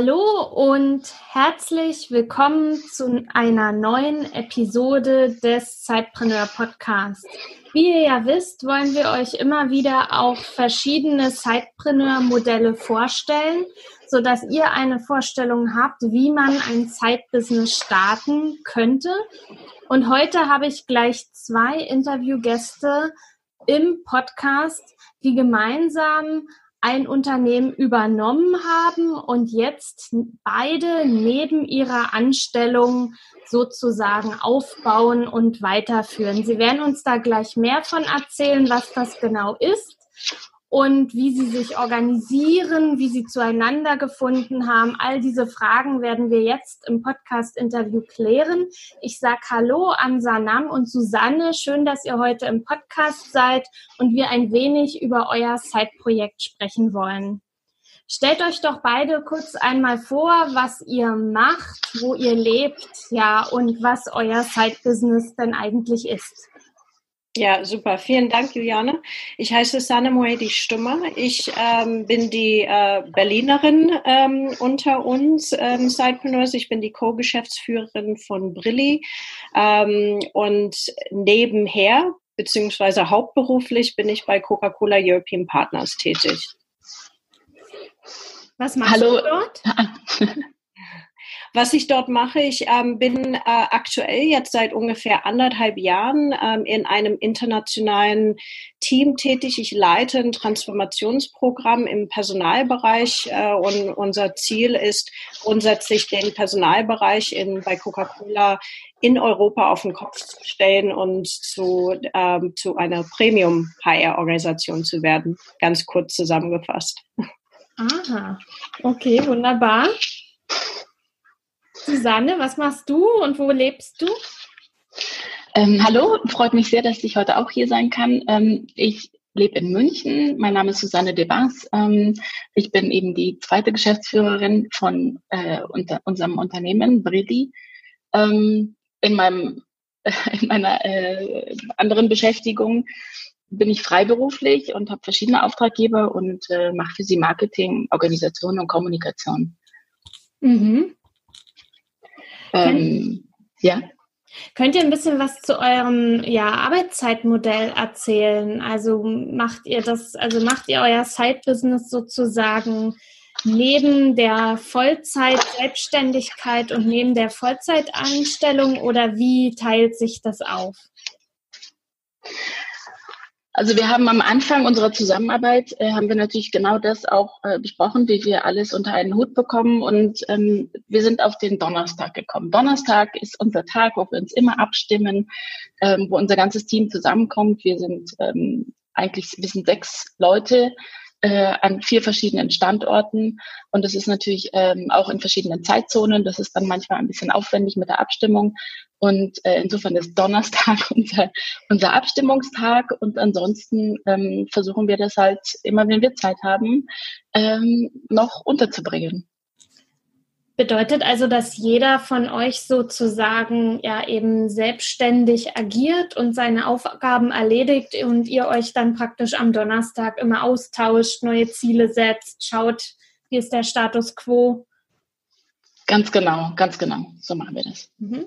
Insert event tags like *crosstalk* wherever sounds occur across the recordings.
Hallo und herzlich willkommen zu einer neuen Episode des Zeitpreneur Podcasts. Wie ihr ja wisst, wollen wir euch immer wieder auch verschiedene Zeitpreneur-Modelle vorstellen, sodass ihr eine Vorstellung habt, wie man ein Zeitbusiness starten könnte. Und heute habe ich gleich zwei Interviewgäste im Podcast, die gemeinsam ein Unternehmen übernommen haben und jetzt beide neben ihrer Anstellung sozusagen aufbauen und weiterführen. Sie werden uns da gleich mehr von erzählen, was das genau ist und wie sie sich organisieren, wie sie zueinander gefunden haben. All diese Fragen werden wir jetzt im Podcast-Interview klären. Ich sage Hallo an Sanam und Susanne. Schön, dass ihr heute im Podcast seid und wir ein wenig über euer Side-Projekt sprechen wollen. Stellt euch doch beide kurz einmal vor, was ihr macht, wo ihr lebt, ja, und was euer Side-Business denn eigentlich ist. Ja, super. Vielen Dank, Juliane. Ich heiße Sanne Moedi Stummer. Ich ähm, bin die äh, Berlinerin ähm, unter uns ähm, Sidepreneurs. Ich bin die Co-Geschäftsführerin von Brilli. Ähm, und nebenher, beziehungsweise hauptberuflich, bin ich bei Coca-Cola European Partners tätig. Was machst Hallo. du dort? *laughs* Was ich dort mache, ich ähm, bin äh, aktuell jetzt seit ungefähr anderthalb Jahren ähm, in einem internationalen Team tätig. Ich leite ein Transformationsprogramm im Personalbereich äh, und unser Ziel ist grundsätzlich den Personalbereich in, bei Coca-Cola in Europa auf den Kopf zu stellen und zu, ähm, zu einer Premium-HR-Organisation zu werden. Ganz kurz zusammengefasst. Aha, okay, wunderbar. Susanne, was machst du und wo lebst du? Ähm, hallo, freut mich sehr, dass ich heute auch hier sein kann. Ähm, ich lebe in München. Mein Name ist Susanne Debars. Ähm, ich bin eben die zweite Geschäftsführerin von äh, unter unserem Unternehmen Bredi. Ähm, in meinem *laughs* in meiner äh, anderen Beschäftigung bin ich freiberuflich und habe verschiedene Auftraggeber und äh, mache für sie Marketing, Organisation und Kommunikation. Mhm. Ähm, ja. Könnt ihr ein bisschen was zu eurem ja, Arbeitszeitmodell erzählen? Also macht ihr das, also macht ihr euer Side-Business sozusagen neben der Vollzeit-Selbstständigkeit und neben der Vollzeitanstellung oder wie teilt sich das auf? Also wir haben am Anfang unserer Zusammenarbeit, äh, haben wir natürlich genau das auch äh, besprochen, wie wir alles unter einen Hut bekommen. Und ähm, wir sind auf den Donnerstag gekommen. Donnerstag ist unser Tag, wo wir uns immer abstimmen, ähm, wo unser ganzes Team zusammenkommt. Wir sind ähm, eigentlich, wir sind sechs Leute, äh, an vier verschiedenen Standorten und das ist natürlich ähm, auch in verschiedenen Zeitzonen. Das ist dann manchmal ein bisschen aufwendig mit der Abstimmung und äh, insofern ist Donnerstag *laughs* unser, unser Abstimmungstag und ansonsten ähm, versuchen wir das halt immer, wenn wir Zeit haben, ähm, noch unterzubringen. Bedeutet also, dass jeder von euch sozusagen ja eben selbstständig agiert und seine Aufgaben erledigt und ihr euch dann praktisch am Donnerstag immer austauscht, neue Ziele setzt, schaut, wie ist der Status quo? Ganz genau, ganz genau. So machen wir das. Mhm.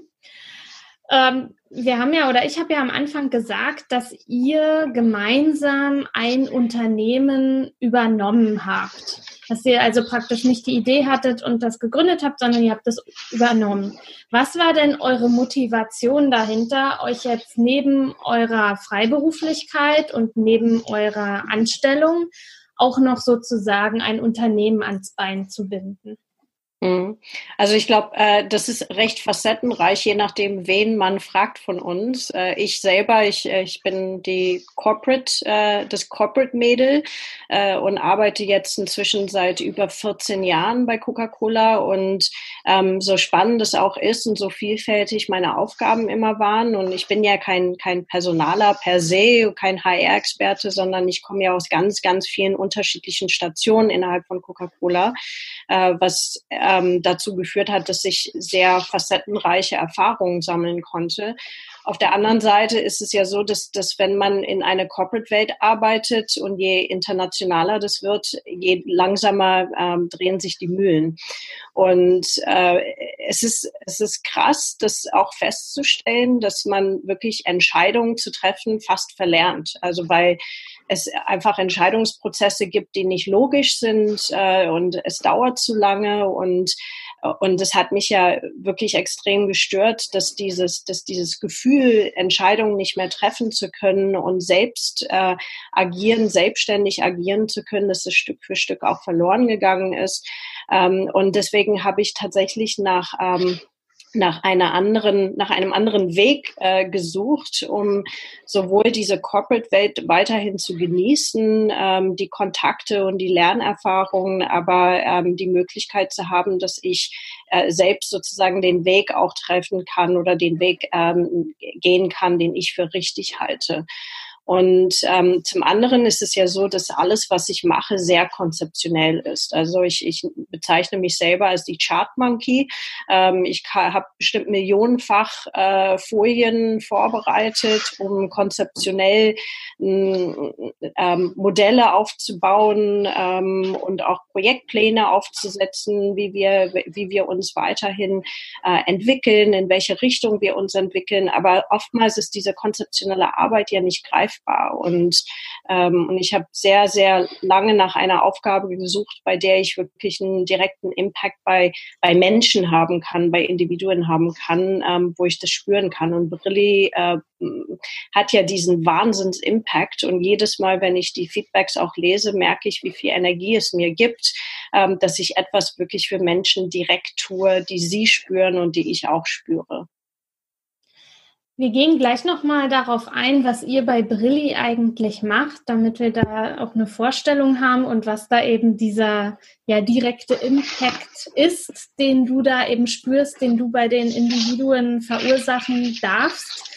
Ähm, wir haben ja oder ich habe ja am Anfang gesagt, dass ihr gemeinsam ein Unternehmen übernommen habt dass ihr also praktisch nicht die Idee hattet und das gegründet habt, sondern ihr habt das übernommen. Was war denn eure Motivation dahinter, euch jetzt neben eurer Freiberuflichkeit und neben eurer Anstellung auch noch sozusagen ein Unternehmen ans Bein zu binden? Mhm. Also ich glaube, äh, das ist recht facettenreich, je nachdem, wen man fragt von uns. Äh, ich selber, ich, äh, ich bin die Corporate, äh, das Corporate Mädel äh, und arbeite jetzt inzwischen seit über 14 Jahren bei Coca-Cola und ähm, so spannend es auch ist und so vielfältig meine Aufgaben immer waren und ich bin ja kein, kein Personaler per se, kein HR-Experte, sondern ich komme ja aus ganz, ganz vielen unterschiedlichen Stationen innerhalb von Coca-Cola, äh, was ähm, dazu geführt hat, dass ich sehr facettenreiche Erfahrungen sammeln konnte. Auf der anderen Seite ist es ja so, dass, dass wenn man in eine Corporate-Welt arbeitet und je internationaler das wird, je langsamer ähm, drehen sich die Mühlen. Und äh, es, ist, es ist krass, das auch festzustellen, dass man wirklich Entscheidungen zu treffen fast verlernt. Also weil es einfach Entscheidungsprozesse gibt, die nicht logisch sind äh, und es dauert zu lange und und es hat mich ja wirklich extrem gestört, dass dieses, dass dieses Gefühl, Entscheidungen nicht mehr treffen zu können und selbst äh, agieren, selbstständig agieren zu können, dass es Stück für Stück auch verloren gegangen ist. Ähm, und deswegen habe ich tatsächlich nach ähm, nach einer anderen, nach einem anderen Weg äh, gesucht, um sowohl diese Corporate-Welt weiterhin zu genießen, ähm, die Kontakte und die Lernerfahrungen, aber ähm, die Möglichkeit zu haben, dass ich äh, selbst sozusagen den Weg auch treffen kann oder den Weg ähm, gehen kann, den ich für richtig halte. Und ähm, zum anderen ist es ja so, dass alles, was ich mache, sehr konzeptionell ist. Also ich, ich bezeichne mich selber als die Chart Monkey. Ähm, ich habe bestimmt millionenfach äh, Folien vorbereitet, um konzeptionell ähm, Modelle aufzubauen ähm, und auch Projektpläne aufzusetzen, wie wir, wie wir uns weiterhin äh, entwickeln, in welche Richtung wir uns entwickeln. Aber oftmals ist diese konzeptionelle Arbeit ja nicht greifbar greifbar. Und, ähm, und ich habe sehr, sehr lange nach einer Aufgabe gesucht, bei der ich wirklich einen direkten Impact bei, bei Menschen haben kann, bei Individuen haben kann, ähm, wo ich das spüren kann. Und Brilli äh, hat ja diesen Wahnsinns-Impact. Und jedes Mal, wenn ich die Feedbacks auch lese, merke ich, wie viel Energie es mir gibt, ähm, dass ich etwas wirklich für Menschen direkt tue, die sie spüren und die ich auch spüre. Wir gehen gleich nochmal darauf ein, was ihr bei Brilli eigentlich macht, damit wir da auch eine Vorstellung haben und was da eben dieser ja direkte Impact ist, den du da eben spürst, den du bei den Individuen verursachen darfst.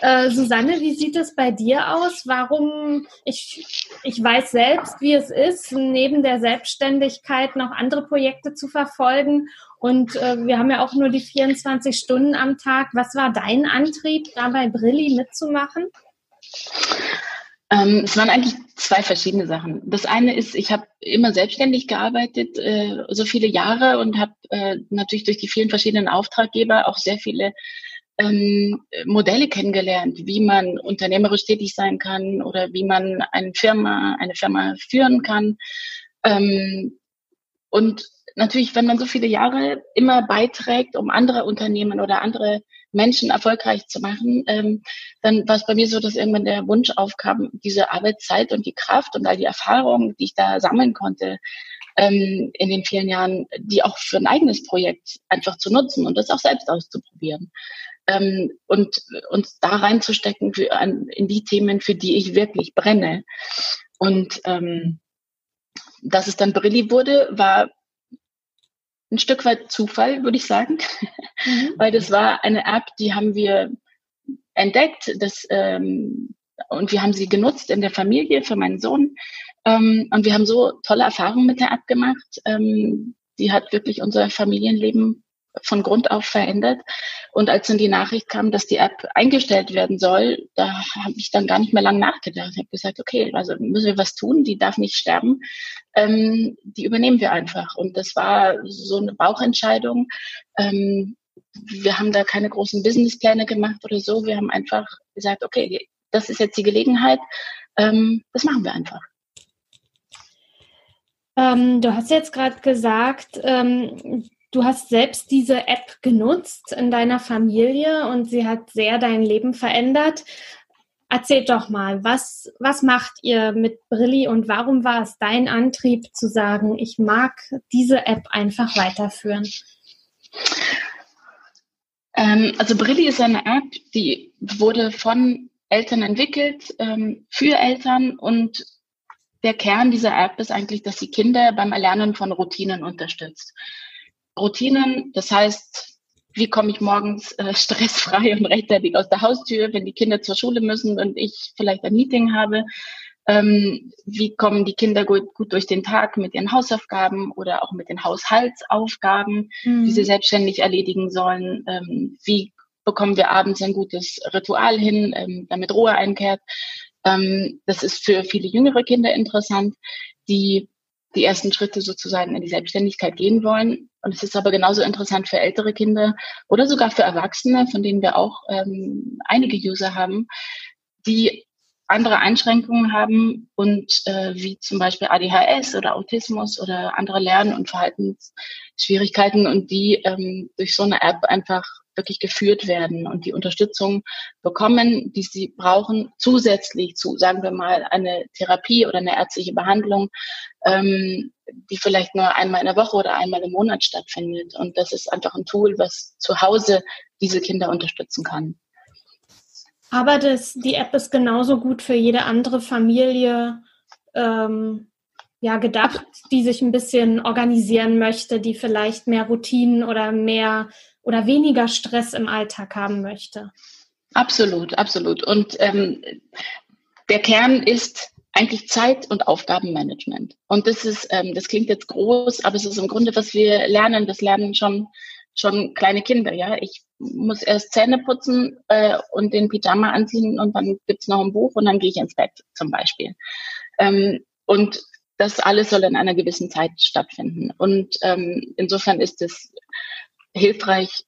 Äh, Susanne, wie sieht es bei dir aus? Warum, ich, ich weiß selbst, wie es ist, neben der Selbstständigkeit noch andere Projekte zu verfolgen und äh, wir haben ja auch nur die 24 Stunden am Tag. Was war dein Antrieb, da bei Brilli mitzumachen? Ähm, es waren eigentlich zwei verschiedene Sachen. Das eine ist, ich habe immer selbstständig gearbeitet, äh, so viele Jahre und habe äh, natürlich durch die vielen verschiedenen Auftraggeber auch sehr viele ähm, Modelle kennengelernt, wie man unternehmerisch tätig sein kann oder wie man eine Firma, eine Firma führen kann. Ähm, und natürlich, wenn man so viele Jahre immer beiträgt, um andere Unternehmen oder andere Menschen erfolgreich zu machen, ähm, dann war es bei mir so, dass irgendwann der Wunsch aufkam, diese Arbeitszeit und die Kraft und all die Erfahrungen, die ich da sammeln konnte, ähm, in den vielen Jahren, die auch für ein eigenes Projekt einfach zu nutzen und das auch selbst auszuprobieren. Ähm, und uns da reinzustecken für, an, in die Themen, für die ich wirklich brenne. Und ähm, dass es dann Brilli wurde, war ein Stück weit Zufall, würde ich sagen, mhm. *laughs* weil das war eine App, die haben wir entdeckt, das, ähm, und wir haben sie genutzt in der Familie für meinen Sohn. Ähm, und wir haben so tolle Erfahrungen mit der App gemacht. Ähm, die hat wirklich unser Familienleben von Grund auf verändert. Und als dann die Nachricht kam, dass die App eingestellt werden soll, da habe ich dann gar nicht mehr lange nachgedacht. Ich habe gesagt, okay, also müssen wir was tun, die darf nicht sterben. Ähm, die übernehmen wir einfach. Und das war so eine Bauchentscheidung. Ähm, wir haben da keine großen Businesspläne gemacht oder so. Wir haben einfach gesagt, okay, das ist jetzt die Gelegenheit. Ähm, das machen wir einfach. Ähm, du hast jetzt gerade gesagt, ähm, Du hast selbst diese App genutzt in deiner Familie und sie hat sehr dein Leben verändert. erzählt doch mal, was, was macht ihr mit Brilli und warum war es dein Antrieb zu sagen, ich mag diese App einfach weiterführen? Ähm, also Brilli ist eine App, die wurde von Eltern entwickelt, ähm, für Eltern und der Kern dieser App ist eigentlich, dass sie Kinder beim Erlernen von Routinen unterstützt. Routinen, das heißt, wie komme ich morgens äh, *laughs* stressfrei und rechtzeitig aus der Haustür, wenn die Kinder zur Schule müssen und ich vielleicht ein Meeting habe? Ähm, wie kommen die Kinder gut, gut durch den Tag mit ihren Hausaufgaben oder auch mit den Haushaltsaufgaben, mhm. die sie selbstständig erledigen sollen? Ähm, wie bekommen wir abends ein gutes Ritual hin, ähm, damit Ruhe einkehrt? Ähm, das ist für viele jüngere Kinder interessant, die die ersten Schritte sozusagen in die Selbstständigkeit gehen wollen. Und es ist aber genauso interessant für ältere Kinder oder sogar für Erwachsene, von denen wir auch ähm, einige User haben, die andere Einschränkungen haben und äh, wie zum Beispiel ADHS oder Autismus oder andere Lern- und Verhaltensschwierigkeiten und die ähm, durch so eine App einfach wirklich geführt werden und die Unterstützung bekommen, die sie brauchen, zusätzlich zu, sagen wir mal, eine Therapie oder eine ärztliche Behandlung, ähm, die vielleicht nur einmal in der Woche oder einmal im Monat stattfindet. Und das ist einfach ein Tool, was zu Hause diese Kinder unterstützen kann. Aber das, die App ist genauso gut für jede andere Familie ähm, ja, gedacht, die sich ein bisschen organisieren möchte, die vielleicht mehr Routinen oder mehr oder weniger Stress im Alltag haben möchte. Absolut, absolut. Und ähm, der Kern ist eigentlich Zeit- und Aufgabenmanagement. Und das ist, ähm, das klingt jetzt groß, aber es ist im Grunde, was wir lernen. Das lernen schon schon kleine Kinder. Ja, ich muss erst Zähne putzen äh, und den Pyjama anziehen und dann gibt's noch ein Buch und dann gehe ich ins Bett zum Beispiel. Ähm, und das alles soll in einer gewissen Zeit stattfinden. Und ähm, insofern ist es hilfreich,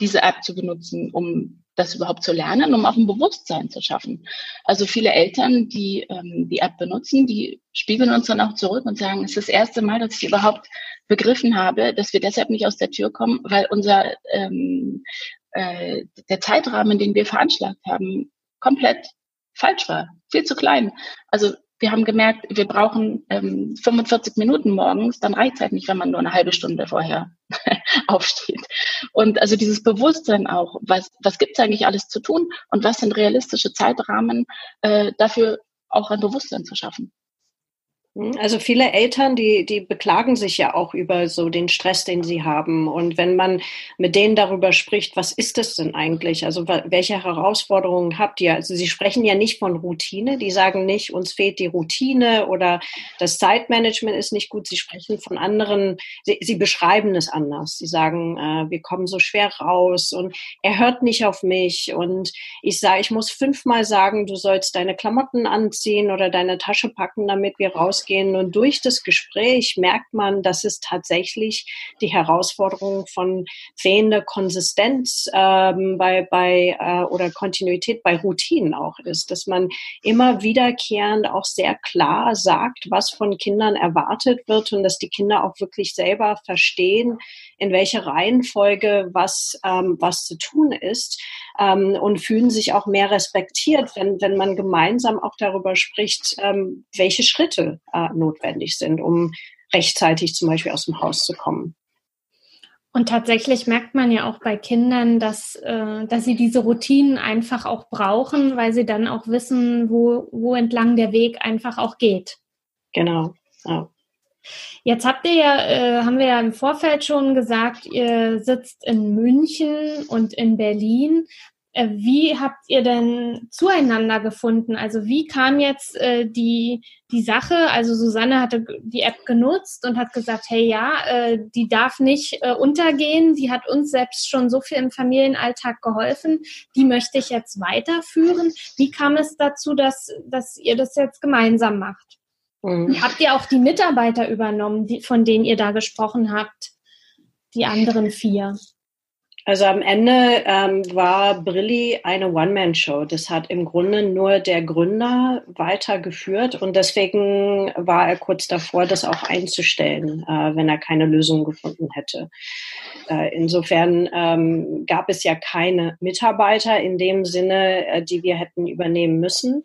diese App zu benutzen, um das überhaupt zu lernen, um auch ein Bewusstsein zu schaffen. Also viele Eltern, die ähm, die App benutzen, die spiegeln uns dann auch zurück und sagen, es ist das erste Mal, dass ich überhaupt begriffen habe, dass wir deshalb nicht aus der Tür kommen, weil unser ähm, äh, der Zeitrahmen, den wir veranschlagt haben, komplett falsch war, viel zu klein. Also wir haben gemerkt, wir brauchen ähm, 45 Minuten morgens, dann reicht es halt nicht, wenn man nur eine halbe Stunde vorher *laughs* aufsteht. Und also dieses Bewusstsein auch, was, was gibt es eigentlich alles zu tun und was sind realistische Zeitrahmen, äh, dafür auch ein Bewusstsein zu schaffen. Hm, also viele Eltern, die, die beklagen sich ja auch über so den Stress, den sie haben. Und wenn man mit denen darüber spricht, was ist das denn eigentlich? Also welche Herausforderungen habt ihr? Also sie sprechen ja nicht von Routine, die sagen nicht, uns fehlt die Routine oder das Zeitmanagement ist nicht gut. Sie sprechen von anderen, sie, sie beschreiben es anders. Sie sagen, äh, wir kommen so schwer raus und er hört nicht auf mich. Und ich sage, ich muss fünfmal sagen, du sollst deine Klamotten anziehen oder deine Tasche packen, damit wir rausgehen rausgehen. Und durch das Gespräch merkt man, dass es tatsächlich die Herausforderung von fehlender Konsistenz ähm, bei, bei äh, oder Kontinuität bei Routinen auch ist, dass man immer wiederkehrend auch sehr klar sagt, was von Kindern erwartet wird und dass die Kinder auch wirklich selber verstehen, in welcher Reihenfolge was, ähm, was zu tun ist ähm, und fühlen sich auch mehr respektiert, wenn, wenn man gemeinsam auch darüber spricht, ähm, welche Schritte äh, notwendig sind, um rechtzeitig zum Beispiel aus dem Haus zu kommen. Und tatsächlich merkt man ja auch bei Kindern, dass, äh, dass sie diese Routinen einfach auch brauchen, weil sie dann auch wissen, wo, wo entlang der Weg einfach auch geht. Genau. Ja. Jetzt habt ihr ja, äh, haben wir ja im Vorfeld schon gesagt, ihr sitzt in München und in Berlin. Äh, wie habt ihr denn zueinander gefunden? Also wie kam jetzt äh, die, die Sache? Also Susanne hatte die App genutzt und hat gesagt, hey ja, äh, die darf nicht äh, untergehen. Die hat uns selbst schon so viel im Familienalltag geholfen. Die möchte ich jetzt weiterführen. Wie kam es dazu, dass, dass ihr das jetzt gemeinsam macht? Mhm. Habt ihr auch die Mitarbeiter übernommen, die, von denen ihr da gesprochen habt? Die anderen vier? Also am Ende ähm, war Brilli eine One-Man-Show. Das hat im Grunde nur der Gründer weitergeführt und deswegen war er kurz davor, das auch einzustellen, äh, wenn er keine Lösung gefunden hätte. Äh, insofern ähm, gab es ja keine Mitarbeiter in dem Sinne, äh, die wir hätten übernehmen müssen.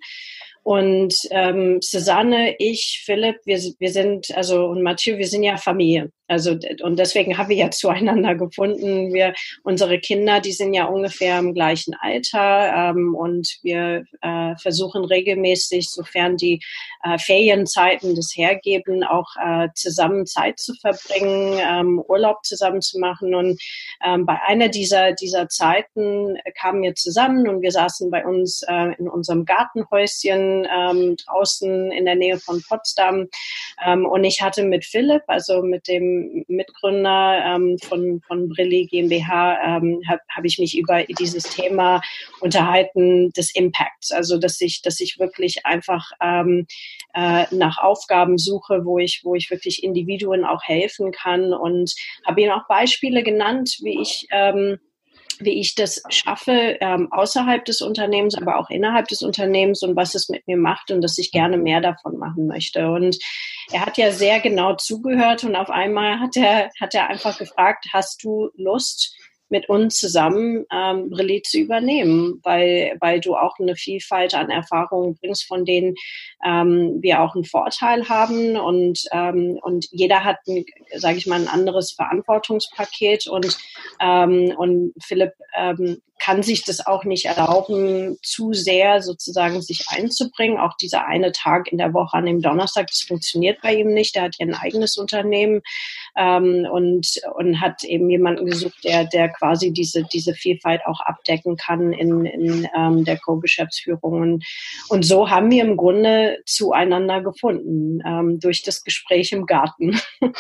Und ähm, Susanne, ich, Philipp, wir, wir sind, also und Mathieu, wir sind ja Familie. Also und deswegen haben wir ja *laughs* zueinander gefunden. Wir, unsere Kinder, die sind ja ungefähr im gleichen Alter ähm, und wir äh, versuchen regelmäßig, sofern die äh, Ferienzeiten das hergeben, auch äh, zusammen Zeit zu verbringen, ähm, Urlaub zusammen zu machen. Und ähm, bei einer dieser dieser Zeiten kamen wir zusammen und wir saßen bei uns äh, in unserem Gartenhäuschen ähm, draußen in der Nähe von Potsdam. Ähm, und ich hatte mit Philipp, also mit dem Mitgründer ähm, von, von Brilli GmbH, ähm, habe hab ich mich über dieses Thema unterhalten des Impacts. Also, dass ich, dass ich wirklich einfach ähm, äh, nach Aufgaben suche, wo ich, wo ich wirklich Individuen auch helfen kann und habe ihnen auch Beispiele genannt, wie ich ähm, wie ich das schaffe ähm, außerhalb des Unternehmens, aber auch innerhalb des Unternehmens und was es mit mir macht und dass ich gerne mehr davon machen möchte. Und er hat ja sehr genau zugehört und auf einmal hat er, hat er einfach gefragt, hast du Lust, mit uns zusammen ähm, Brilli zu übernehmen, weil, weil du auch eine Vielfalt an Erfahrungen bringst, von denen ähm, wir auch einen Vorteil haben. Und, ähm, und jeder hat, sage ich mal, ein anderes Verantwortungspaket. Und, ähm, und Philipp ähm, kann sich das auch nicht erlauben, zu sehr sozusagen sich einzubringen. Auch dieser eine Tag in der Woche an dem Donnerstag, das funktioniert bei ihm nicht. Er hat ja ein eigenes Unternehmen ähm, und, und hat eben jemanden gesucht, der, der quasi diese, diese Vielfalt auch abdecken kann in, in ähm, der Co-Geschäftsführung. Und, und so haben wir im Grunde zueinander gefunden ähm, durch das Gespräch im Garten. *laughs*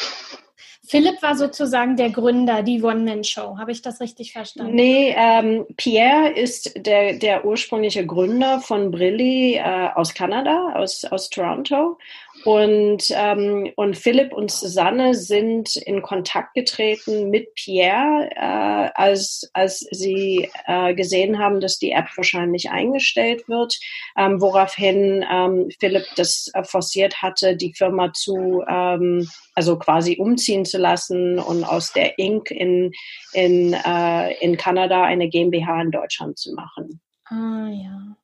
Philipp war sozusagen der Gründer, die One-Man-Show. Habe ich das richtig verstanden? Nee, ähm, Pierre ist der, der ursprüngliche Gründer von Brilli äh, aus Kanada, aus, aus Toronto. Und, ähm, und Philipp und Susanne sind in Kontakt getreten mit Pierre, äh, als, als sie äh, gesehen haben, dass die App wahrscheinlich eingestellt wird, ähm, woraufhin ähm, Philipp das äh, forciert hatte, die Firma zu, ähm, also quasi umziehen zu lassen und aus der Inc. in, in, äh, in Kanada eine GmbH in Deutschland zu machen. Ah ja.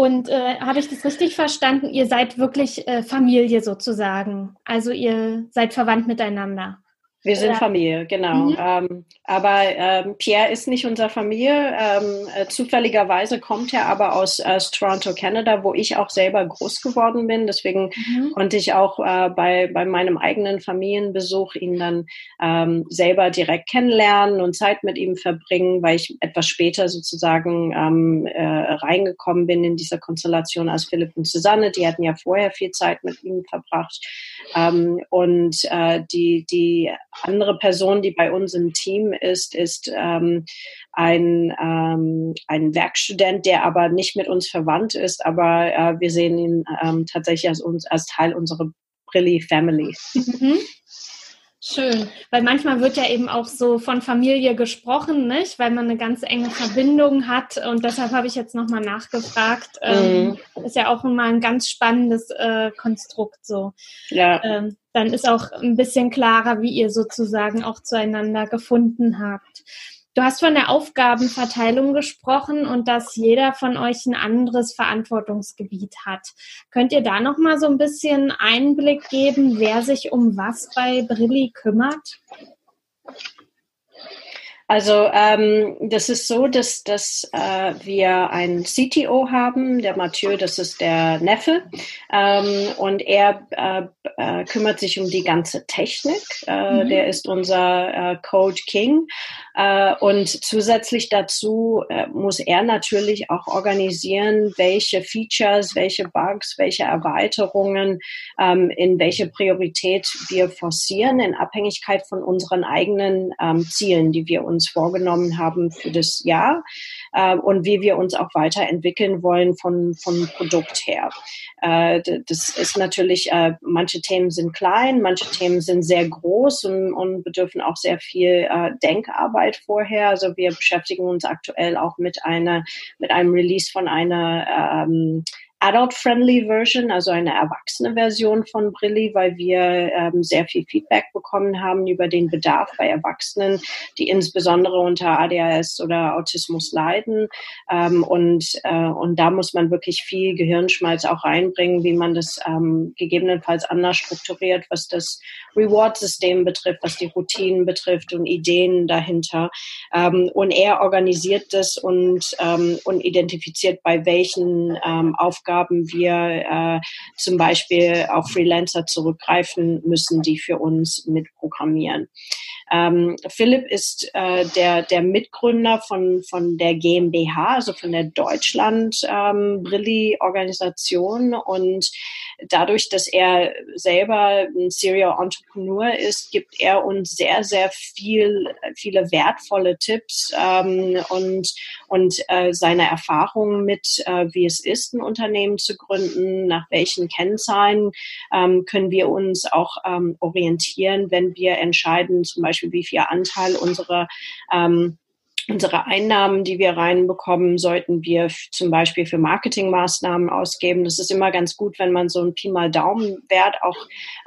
Und äh, habe ich das richtig verstanden? Ihr seid wirklich äh, Familie sozusagen. Also ihr seid verwandt miteinander. Wir sind ja. Familie, genau. Mhm. Ähm, aber ähm, Pierre ist nicht unsere Familie. Ähm, äh, zufälligerweise kommt er aber aus, aus Toronto, Canada, wo ich auch selber groß geworden bin. Deswegen mhm. konnte ich auch äh, bei, bei meinem eigenen Familienbesuch ihn dann ähm, selber direkt kennenlernen und Zeit mit ihm verbringen, weil ich etwas später sozusagen ähm, äh, reingekommen bin in dieser Konstellation als Philipp und Susanne. Die hatten ja vorher viel Zeit mit ihm verbracht. Ähm, und äh, die, die andere Person, die bei uns im Team ist, ist ähm, ein, ähm, ein Werkstudent, der aber nicht mit uns verwandt ist, aber äh, wir sehen ihn ähm, tatsächlich als, uns, als Teil unserer Brilli Family. Mhm. Schön, weil manchmal wird ja eben auch so von Familie gesprochen, nicht? Weil man eine ganz enge Verbindung hat und deshalb habe ich jetzt nochmal nachgefragt. Ähm, mhm. ist ja auch immer ein ganz spannendes äh, Konstrukt so. Ja. Ähm, dann ist auch ein bisschen klarer, wie ihr sozusagen auch zueinander gefunden habt. Du hast von der Aufgabenverteilung gesprochen und dass jeder von euch ein anderes Verantwortungsgebiet hat. Könnt ihr da noch mal so ein bisschen Einblick geben, wer sich um was bei Brilli kümmert? Also ähm, das ist so, dass, dass äh, wir einen CTO haben, der Mathieu, das ist der Neffe, ähm, und er äh, äh, kümmert sich um die ganze Technik. Äh, mhm. Der ist unser äh, Code King äh, und zusätzlich dazu muss er natürlich auch organisieren, welche Features, welche Bugs, welche Erweiterungen ähm, in welche Priorität wir forcieren in Abhängigkeit von unseren eigenen ähm, Zielen, die wir uns uns vorgenommen haben für das Jahr äh, und wie wir uns auch weiterentwickeln wollen von, von Produkt her. Äh, das ist natürlich, äh, manche Themen sind klein, manche Themen sind sehr groß und, und bedürfen auch sehr viel äh, Denkarbeit vorher. Also wir beschäftigen uns aktuell auch mit einer, mit einem Release von einer ähm, adult-friendly Version, also eine erwachsene Version von Brilli, weil wir ähm, sehr viel Feedback bekommen haben über den Bedarf bei Erwachsenen, die insbesondere unter ADHS oder Autismus leiden. Ähm, und, äh, und da muss man wirklich viel Gehirnschmalz auch reinbringen, wie man das ähm, gegebenenfalls anders strukturiert, was das Reward-System betrifft, was die Routinen betrifft und Ideen dahinter. Ähm, und er organisiert das und, ähm, und identifiziert, bei welchen ähm, Aufgaben Aufgaben wir äh, zum Beispiel auf Freelancer zurückgreifen müssen, die für uns mitprogrammieren. Ähm, Philipp ist äh, der, der Mitgründer von, von der GmbH, also von der Deutschland ähm, und dadurch, dass er selber ein Serial Entrepreneur ist, gibt er uns sehr, sehr viel, viele wertvolle Tipps ähm, und, und äh, seine Erfahrungen mit, äh, wie es ist, ein Unternehmen zu gründen, nach welchen Kennzahlen ähm, können wir uns auch ähm, orientieren, wenn wir entscheiden, zum Beispiel, wie viel Anteil unserer ähm, Unsere Einnahmen, die wir reinbekommen, sollten wir zum Beispiel für Marketingmaßnahmen ausgeben. Das ist immer ganz gut, wenn man so einen Pi mal Daumenwert auch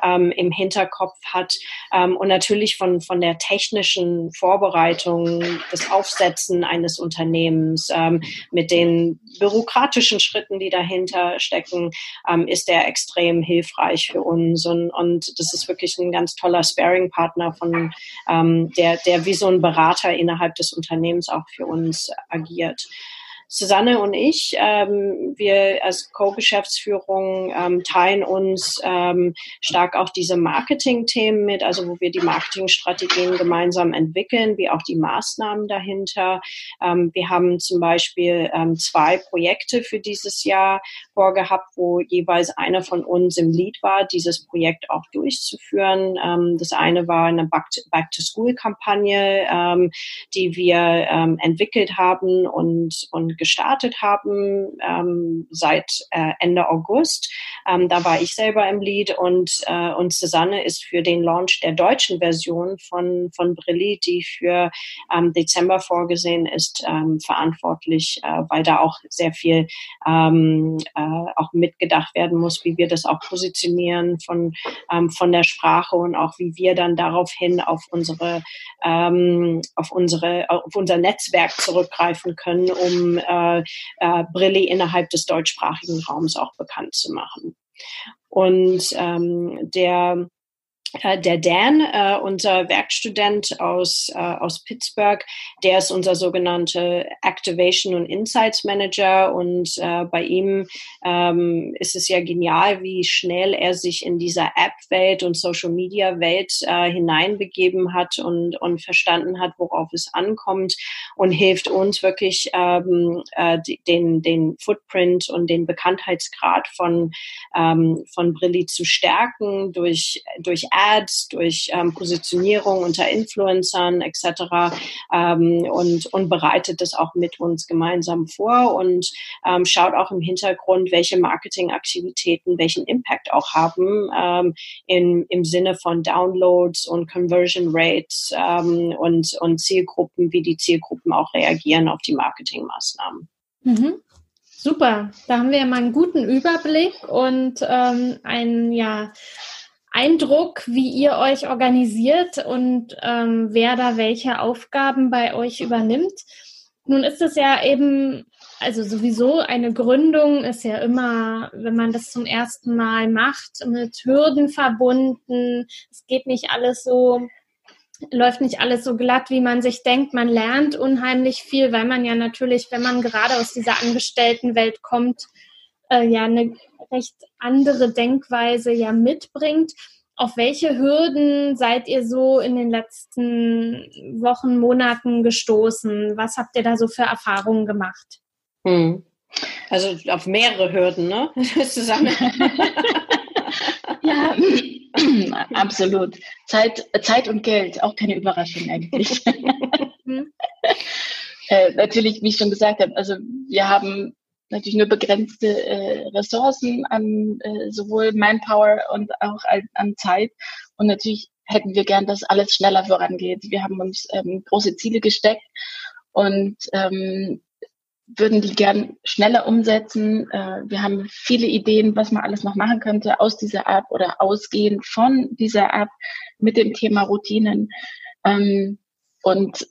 ähm, im Hinterkopf hat. Ähm, und natürlich von, von der technischen Vorbereitung, das Aufsetzen eines Unternehmens ähm, mit den bürokratischen Schritten, die dahinter stecken, ähm, ist der extrem hilfreich für uns. Und, und das ist wirklich ein ganz toller Sparing-Partner von ähm, der, der wie so ein Berater innerhalb des Unternehmens Unternehmens auch für uns agiert. Susanne und ich, ähm, wir als Co-Geschäftsführung ähm, teilen uns ähm, stark auch diese Marketing-Themen mit, also wo wir die Marketingstrategien gemeinsam entwickeln, wie auch die Maßnahmen dahinter. Ähm, wir haben zum Beispiel ähm, zwei Projekte für dieses Jahr vorgehabt, wo jeweils einer von uns im Lead war, dieses Projekt auch durchzuführen. Ähm, das eine war eine Back-to-School-Kampagne, ähm, die wir ähm, entwickelt haben und, und gestartet haben ähm, seit äh, Ende August. Ähm, da war ich selber im Lead und, äh, und Susanne ist für den Launch der deutschen Version von, von Brilli, die für ähm, Dezember vorgesehen ist, ähm, verantwortlich, äh, weil da auch sehr viel ähm, äh, auch mitgedacht werden muss, wie wir das auch positionieren von, ähm, von der Sprache und auch wie wir dann daraufhin auf unsere, ähm, auf unsere, auf unser Netzwerk zurückgreifen können, um äh, äh, Brilli innerhalb des deutschsprachigen Raums auch bekannt zu machen. Und ähm, der äh, der Dan, äh, unser Werkstudent aus, äh, aus Pittsburgh, der ist unser sogenannter Activation und Insights Manager und äh, bei ihm ähm, ist es ja genial, wie schnell er sich in dieser App-Welt und Social-Media-Welt äh, hineinbegeben hat und, und verstanden hat, worauf es ankommt und hilft uns wirklich ähm, äh, den, den Footprint und den Bekanntheitsgrad von, ähm, von Brilli zu stärken durch, durch Apps Ads, durch ähm, Positionierung unter Influencern etc. Ähm, und, und bereitet das auch mit uns gemeinsam vor und ähm, schaut auch im Hintergrund, welche Marketingaktivitäten welchen Impact auch haben ähm, in, im Sinne von Downloads und Conversion Rates ähm, und, und Zielgruppen, wie die Zielgruppen auch reagieren auf die Marketingmaßnahmen. Mhm. Super, da haben wir ja mal einen guten Überblick und ähm, ein ja Eindruck, wie ihr euch organisiert und ähm, wer da welche Aufgaben bei euch übernimmt. Nun ist es ja eben, also sowieso eine Gründung ist ja immer, wenn man das zum ersten Mal macht, mit Hürden verbunden. Es geht nicht alles so, läuft nicht alles so glatt, wie man sich denkt. Man lernt unheimlich viel, weil man ja natürlich, wenn man gerade aus dieser Angestelltenwelt kommt, äh, ja eine recht andere Denkweise ja mitbringt. Auf welche Hürden seid ihr so in den letzten Wochen, Monaten gestoßen? Was habt ihr da so für Erfahrungen gemacht? Hm. Also auf mehrere Hürden, ne? *laughs* Zusammen. ja, *clears throat* absolut. Zeit, Zeit und Geld, auch keine Überraschung eigentlich. Mhm. *laughs* äh, natürlich, wie ich schon gesagt habe, also wir haben natürlich nur begrenzte äh, Ressourcen an äh, sowohl Manpower und auch an, an Zeit. Und natürlich hätten wir gern, dass alles schneller vorangeht. Wir haben uns ähm, große Ziele gesteckt und ähm, würden die gern schneller umsetzen. Äh, wir haben viele Ideen, was man alles noch machen könnte aus dieser App oder ausgehend von dieser App mit dem Thema Routinen. Ähm, und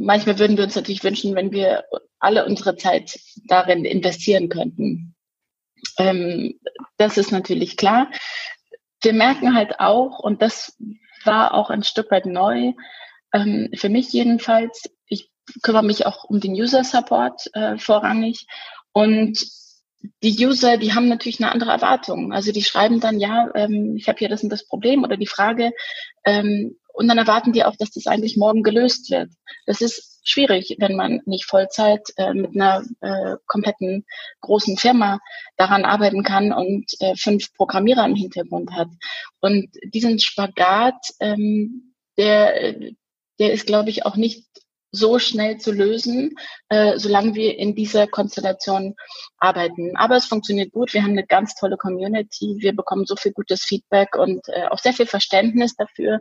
manchmal würden wir uns natürlich wünschen, wenn wir alle unsere Zeit darin investieren könnten. Ähm, das ist natürlich klar. Wir merken halt auch, und das war auch ein Stück weit neu, ähm, für mich jedenfalls, ich kümmere mich auch um den User Support äh, vorrangig und die User, die haben natürlich eine andere Erwartung. Also die schreiben dann, ja, ähm, ich habe hier das und das Problem oder die Frage, ähm, und dann erwarten die auch, dass das eigentlich morgen gelöst wird. Das ist schwierig, wenn man nicht Vollzeit äh, mit einer äh, kompletten großen Firma daran arbeiten kann und äh, fünf Programmierer im Hintergrund hat. Und diesen Spagat, ähm, der, der ist, glaube ich, auch nicht so schnell zu lösen, äh, solange wir in dieser Konstellation arbeiten. Aber es funktioniert gut. Wir haben eine ganz tolle Community. Wir bekommen so viel gutes Feedback und äh, auch sehr viel Verständnis dafür.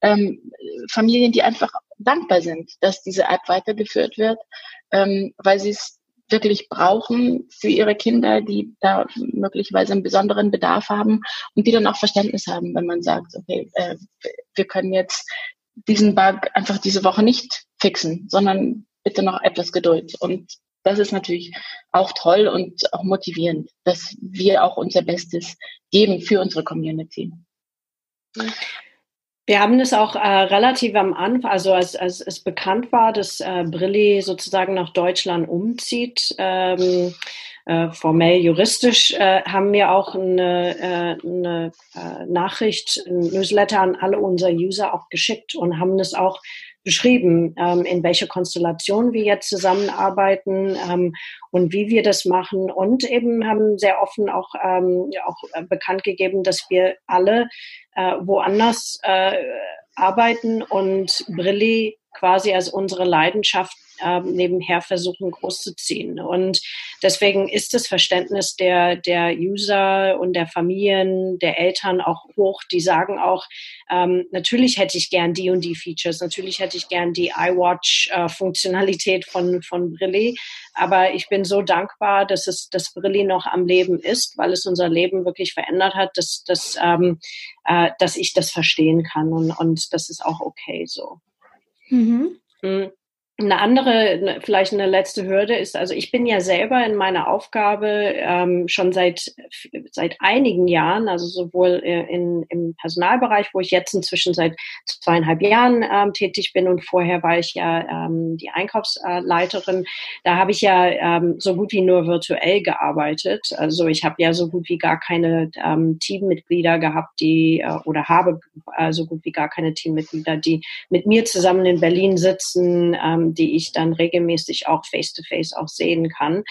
Ähm, Familien, die einfach dankbar sind, dass diese App weitergeführt wird, ähm, weil sie es wirklich brauchen für ihre Kinder, die da möglicherweise einen besonderen Bedarf haben und die dann auch Verständnis haben, wenn man sagt, okay, äh, wir können jetzt diesen Bug einfach diese Woche nicht fixen, sondern bitte noch etwas Geduld. Und das ist natürlich auch toll und auch motivierend, dass wir auch unser Bestes geben für unsere Community. Wir haben es auch äh, relativ am Anfang, also als, als es bekannt war, dass äh, Brilli sozusagen nach Deutschland umzieht, ähm, äh, formell juristisch, äh, haben wir auch eine, äh, eine äh, Nachricht, ein Newsletter an alle unsere User auch geschickt und haben das auch beschrieben, ähm, in welcher Konstellation wir jetzt zusammenarbeiten ähm, und wie wir das machen. Und eben haben sehr offen auch, ähm, auch bekannt gegeben, dass wir alle äh, woanders äh, arbeiten und Brilli quasi als unsere Leidenschaft äh, nebenher versuchen großzuziehen. Und deswegen ist das Verständnis der, der User und der Familien, der Eltern auch hoch. Die sagen auch, ähm, natürlich hätte ich gern die und die Features, natürlich hätte ich gern die iWatch-Funktionalität äh, von, von Brilli. Aber ich bin so dankbar, dass es das Brilli noch am Leben ist, weil es unser Leben wirklich verändert hat, dass, dass, ähm, äh, dass ich das verstehen kann und, und das ist auch okay so. Mhm. mhm. Eine andere, vielleicht eine letzte Hürde ist, also ich bin ja selber in meiner Aufgabe ähm, schon seit, seit einigen Jahren, also sowohl äh, in, im Personalbereich, wo ich jetzt inzwischen seit zweieinhalb Jahren ähm, tätig bin und vorher war ich ja ähm, die Einkaufsleiterin, da habe ich ja ähm, so gut wie nur virtuell gearbeitet. Also ich habe ja so gut wie gar keine ähm, Teammitglieder gehabt, die äh, oder habe äh, so gut wie gar keine Teammitglieder, die mit mir zusammen in Berlin sitzen. Ähm, die ich dann regelmäßig auch face-to-face -face auch sehen kann.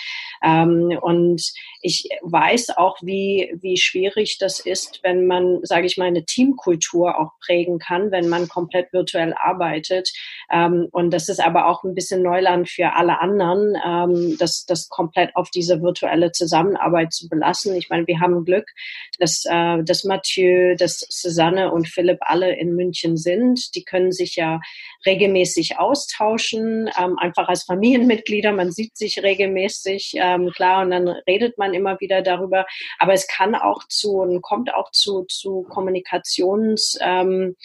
Ähm, und ich weiß auch, wie, wie schwierig das ist, wenn man, sage ich mal, eine Teamkultur auch prägen kann, wenn man komplett virtuell arbeitet. Ähm, und das ist aber auch ein bisschen Neuland für alle anderen, ähm, das, das komplett auf diese virtuelle Zusammenarbeit zu belassen. Ich meine, wir haben Glück, dass, äh, dass Mathieu, dass Susanne und Philipp alle in München sind. Die können sich ja regelmäßig austauschen, ähm, einfach als Familienmitglieder. Man sieht sich regelmäßig, ähm, klar, und dann redet man immer wieder darüber. Aber es kann auch zu und kommt auch zu, zu Kommunikations, ähm,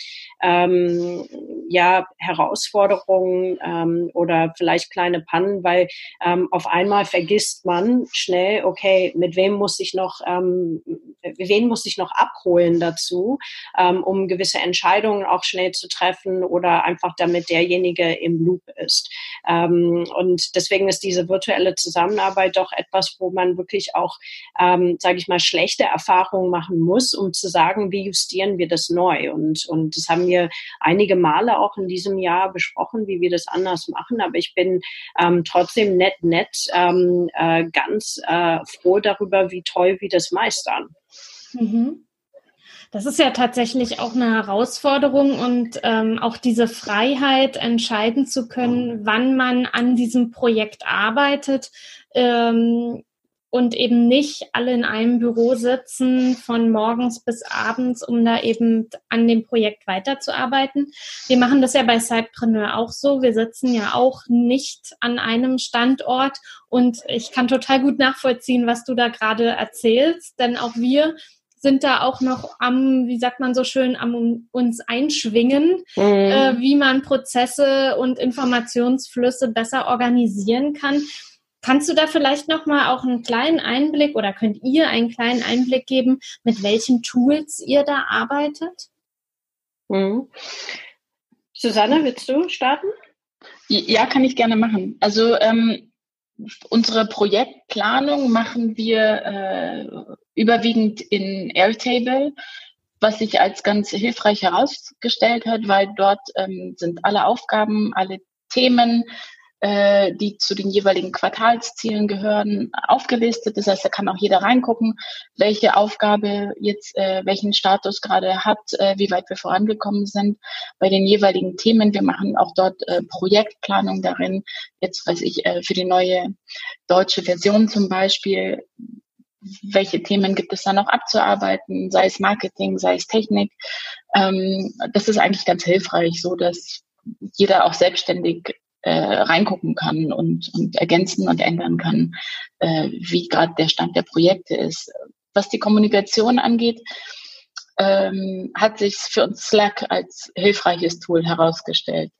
ähm, ja, Herausforderungen ähm, oder vielleicht kleine Pannen, weil ähm, auf einmal vergisst man schnell, okay, mit wem muss ich noch, ähm, wen muss ich noch abholen dazu, ähm, um gewisse Entscheidungen auch schnell zu treffen oder einfach damit derjenige im Loop ist. Ähm, und deswegen ist diese virtuelle Zusammenarbeit doch etwas, wo man wirklich auch, ähm, sage ich mal, schlechte Erfahrungen machen muss, um zu sagen, wie justieren wir das neu. Und, und das haben wir einige Male auch in diesem Jahr besprochen, wie wir das anders machen. Aber ich bin ähm, trotzdem nett, nett, ähm, äh, ganz äh, froh darüber, wie toll wir das meistern. Mhm. Das ist ja tatsächlich auch eine Herausforderung und ähm, auch diese Freiheit, entscheiden zu können, wann man an diesem Projekt arbeitet. Ähm, und eben nicht alle in einem Büro sitzen von morgens bis abends, um da eben an dem Projekt weiterzuarbeiten. Wir machen das ja bei Sidepreneur auch so. Wir sitzen ja auch nicht an einem Standort und ich kann total gut nachvollziehen, was du da gerade erzählst, denn auch wir sind da auch noch am, wie sagt man so schön, am uns einschwingen, mhm. äh, wie man Prozesse und Informationsflüsse besser organisieren kann. Kannst du da vielleicht noch mal auch einen kleinen Einblick oder könnt ihr einen kleinen Einblick geben, mit welchen Tools ihr da arbeitet? Mhm. Susanne, willst du starten? Ja, kann ich gerne machen. Also ähm, unsere Projektplanung machen wir äh, überwiegend in Airtable, was sich als ganz hilfreich herausgestellt hat, weil dort ähm, sind alle Aufgaben, alle Themen äh, die zu den jeweiligen Quartalszielen gehören, aufgelistet. Das heißt, da kann auch jeder reingucken, welche Aufgabe jetzt äh, welchen Status gerade hat, äh, wie weit wir vorangekommen sind bei den jeweiligen Themen. Wir machen auch dort äh, Projektplanung darin. Jetzt weiß ich, äh, für die neue deutsche Version zum Beispiel, welche Themen gibt es da noch abzuarbeiten, sei es Marketing, sei es Technik. Ähm, das ist eigentlich ganz hilfreich, so dass jeder auch selbstständig äh, reingucken kann und, und ergänzen und ändern kann, äh, wie gerade der Stand der Projekte ist. Was die Kommunikation angeht, ähm, hat sich für uns Slack als hilfreiches Tool herausgestellt.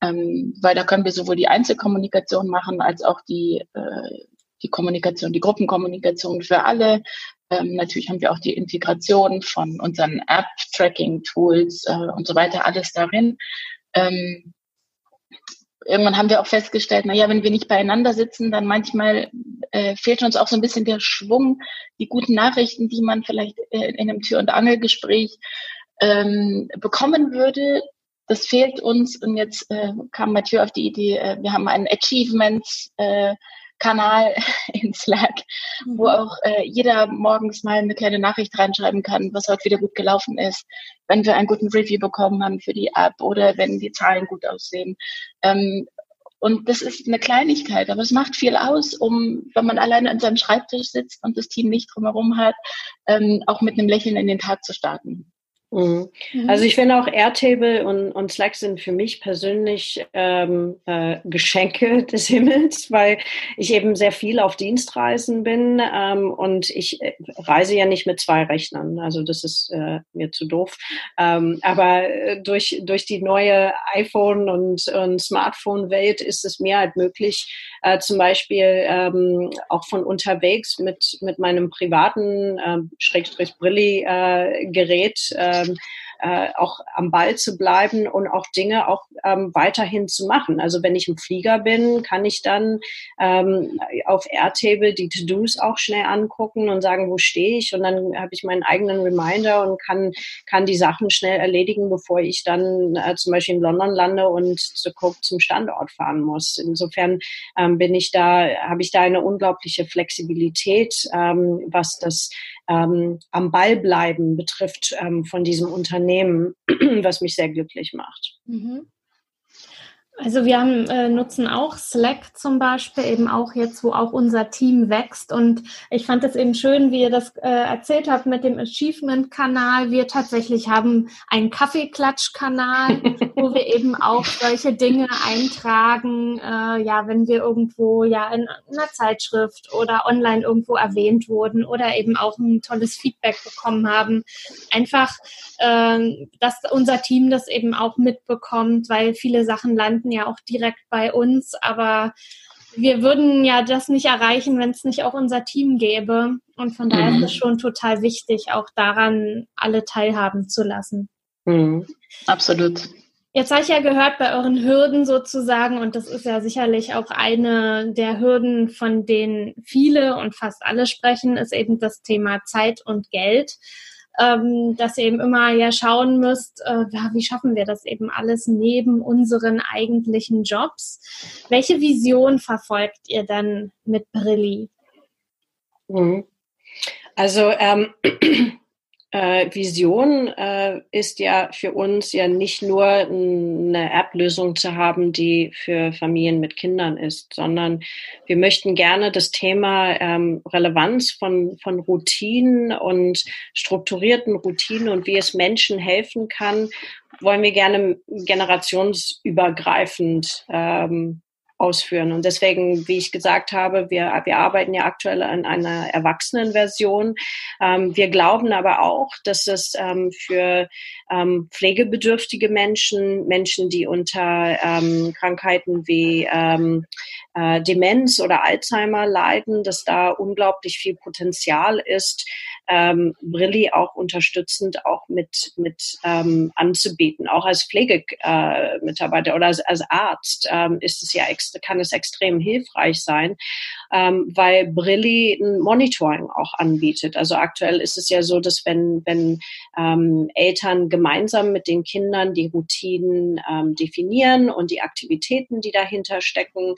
Ähm, weil da können wir sowohl die Einzelkommunikation machen als auch die, äh, die Kommunikation, die Gruppenkommunikation für alle. Ähm, natürlich haben wir auch die Integration von unseren App-Tracking-Tools äh, und so weiter, alles darin. Ähm, irgendwann haben wir auch festgestellt, naja, wenn wir nicht beieinander sitzen, dann manchmal äh, fehlt uns auch so ein bisschen der Schwung, die guten Nachrichten, die man vielleicht äh, in einem Tür- und Angelgespräch ähm, bekommen würde. Das fehlt uns. Und jetzt äh, kam Mathieu auf die Idee, äh, wir haben einen Achievements äh, Kanal *laughs* in Slack, mhm. wo auch äh, jeder morgens mal eine kleine Nachricht reinschreiben kann, was heute wieder gut gelaufen ist, wenn wir einen guten Review bekommen haben für die App oder wenn die Zahlen gut aussehen. Ähm, und das ist eine Kleinigkeit, aber es macht viel aus, um, wenn man alleine an seinem Schreibtisch sitzt und das Team nicht drumherum hat, ähm, auch mit einem Lächeln in den Tag zu starten. Mhm. mhm. Also ich finde auch Airtable und, und Slack sind für mich persönlich ähm, äh, Geschenke *laughs* des Himmels, weil ich eben sehr viel auf Dienstreisen bin ähm, und ich äh, reise ja nicht mit zwei Rechnern. Also das ist äh, mir zu doof. Ähm, aber äh, durch, durch die neue iPhone- und, und Smartphone-Welt ist es mir halt möglich, äh, zum Beispiel ähm, auch von unterwegs mit, mit meinem privaten äh, Schrägstrich Brilli-Gerät äh, ähm, äh, auch am Ball zu bleiben und auch Dinge auch ähm, weiterhin zu machen. Also wenn ich im Flieger bin, kann ich dann ähm, auf Airtable die To-Dos auch schnell angucken und sagen, wo stehe ich? Und dann habe ich meinen eigenen Reminder und kann, kann die Sachen schnell erledigen, bevor ich dann äh, zum Beispiel in London lande und zu Cook zum Standort fahren muss. Insofern ähm, bin ich da, habe ich da eine unglaubliche Flexibilität, ähm, was das ähm, am Ball bleiben betrifft ähm, von diesem Unternehmen, *clears throat* was mich sehr glücklich macht. Mhm. Also wir haben, äh, nutzen auch Slack zum Beispiel, eben auch jetzt, wo auch unser Team wächst. Und ich fand es eben schön, wie ihr das äh, erzählt habt mit dem Achievement-Kanal. Wir tatsächlich haben einen Kaffeeklatsch-Kanal, *laughs* wo wir eben auch solche Dinge eintragen. Äh, ja, wenn wir irgendwo ja in einer Zeitschrift oder online irgendwo erwähnt wurden oder eben auch ein tolles Feedback bekommen haben. Einfach, äh, dass unser Team das eben auch mitbekommt, weil viele Sachen landen ja auch direkt bei uns, aber wir würden ja das nicht erreichen, wenn es nicht auch unser Team gäbe. Und von daher mhm. ist es schon total wichtig, auch daran alle teilhaben zu lassen. Mhm. Absolut. Jetzt habe ich ja gehört, bei euren Hürden sozusagen, und das ist ja sicherlich auch eine der Hürden, von denen viele und fast alle sprechen, ist eben das Thema Zeit und Geld ähm, dass ihr eben immer ja schauen müsst, äh, ja, wie schaffen wir das eben alles neben unseren eigentlichen Jobs. Welche Vision verfolgt ihr dann mit Brilli? Mhm. Also ähm, *clears throat* äh, Vision äh, ist ja für uns ja nicht nur eine App-Lösung zu haben, die für Familien mit Kindern ist, sondern wir möchten gerne das Thema ähm, Relevanz von, von Routinen und strukturierten Routinen und wie es Menschen helfen kann, wollen wir gerne generationsübergreifend ähm, ausführen. Und deswegen, wie ich gesagt habe, wir, wir arbeiten ja aktuell an einer Erwachsenenversion. Ähm, wir glauben aber auch, dass es ähm, für ähm, pflegebedürftige Menschen, Menschen, die unter ähm, Krankheiten wie ähm, äh, Demenz oder Alzheimer leiden, dass da unglaublich viel Potenzial ist, ähm, Brilli auch unterstützend auch mit, mit ähm, anzubieten. Auch als Pflegemitarbeiter äh, oder als, als Arzt ähm, ist es ja kann es extrem hilfreich sein, ähm, weil Brilli ein Monitoring auch anbietet. Also aktuell ist es ja so, dass wenn, wenn ähm, Eltern gemeinsam mit den Kindern die Routinen ähm, definieren und die Aktivitäten, die dahinter stecken,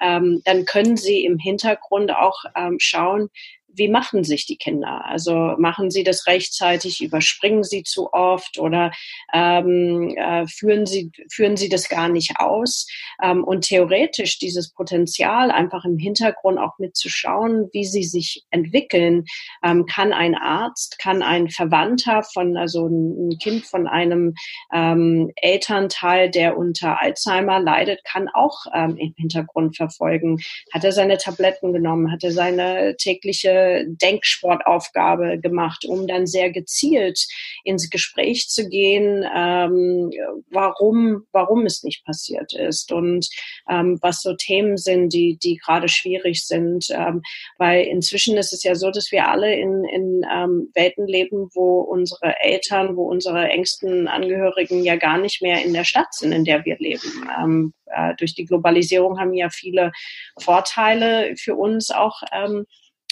ähm, dann können sie im Hintergrund auch ähm, schauen, wie machen sich die Kinder? Also machen sie das rechtzeitig, überspringen sie zu oft oder ähm, äh, führen, sie, führen sie das gar nicht aus? Ähm, und theoretisch dieses Potenzial einfach im Hintergrund auch mitzuschauen, wie sie sich entwickeln, ähm, kann ein Arzt, kann ein Verwandter von, also ein Kind von einem ähm, Elternteil, der unter Alzheimer leidet, kann auch ähm, im Hintergrund verfolgen. Hat er seine Tabletten genommen? Hat er seine tägliche Denksportaufgabe gemacht, um dann sehr gezielt ins Gespräch zu gehen, ähm, warum, warum es nicht passiert ist und ähm, was so Themen sind, die, die gerade schwierig sind. Ähm, weil inzwischen ist es ja so, dass wir alle in, in ähm, Welten leben, wo unsere Eltern, wo unsere engsten Angehörigen ja gar nicht mehr in der Stadt sind, in der wir leben. Ähm, äh, durch die Globalisierung haben ja viele Vorteile für uns auch ähm,